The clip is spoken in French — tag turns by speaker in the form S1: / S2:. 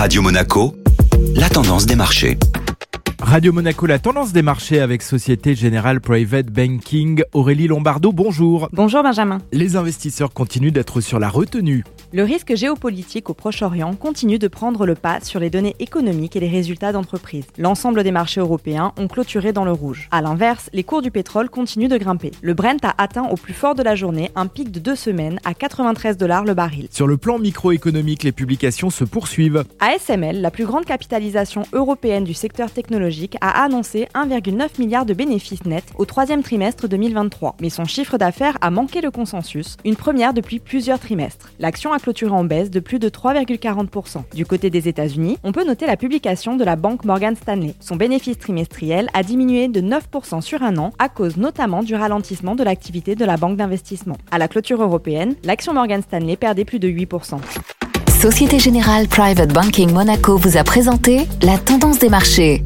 S1: Radio Monaco, la tendance des marchés.
S2: Radio Monaco, la tendance des marchés avec Société Générale Private Banking. Aurélie Lombardo, bonjour.
S3: Bonjour Benjamin.
S2: Les investisseurs continuent d'être sur la retenue.
S3: Le risque géopolitique au Proche-Orient continue de prendre le pas sur les données économiques et les résultats d'entreprises. L'ensemble des marchés européens ont clôturé dans le rouge. À l'inverse, les cours du pétrole continuent de grimper. Le Brent a atteint au plus fort de la journée un pic de deux semaines à 93 dollars le baril.
S2: Sur le plan microéconomique, les publications se poursuivent.
S3: ASML, la plus grande capitalisation européenne du secteur technologique, a annoncé 1,9 milliard de bénéfices nets au troisième trimestre 2023. Mais son chiffre d'affaires a manqué le consensus, une première depuis plusieurs trimestres. L'action a clôturé en baisse de plus de 3,40%. Du côté des États-Unis, on peut noter la publication de la banque Morgan Stanley. Son bénéfice trimestriel a diminué de 9% sur un an à cause notamment du ralentissement de l'activité de la banque d'investissement. À la clôture européenne, l'action Morgan Stanley perdait plus de 8%.
S4: Société Générale Private Banking Monaco vous a présenté la tendance des marchés.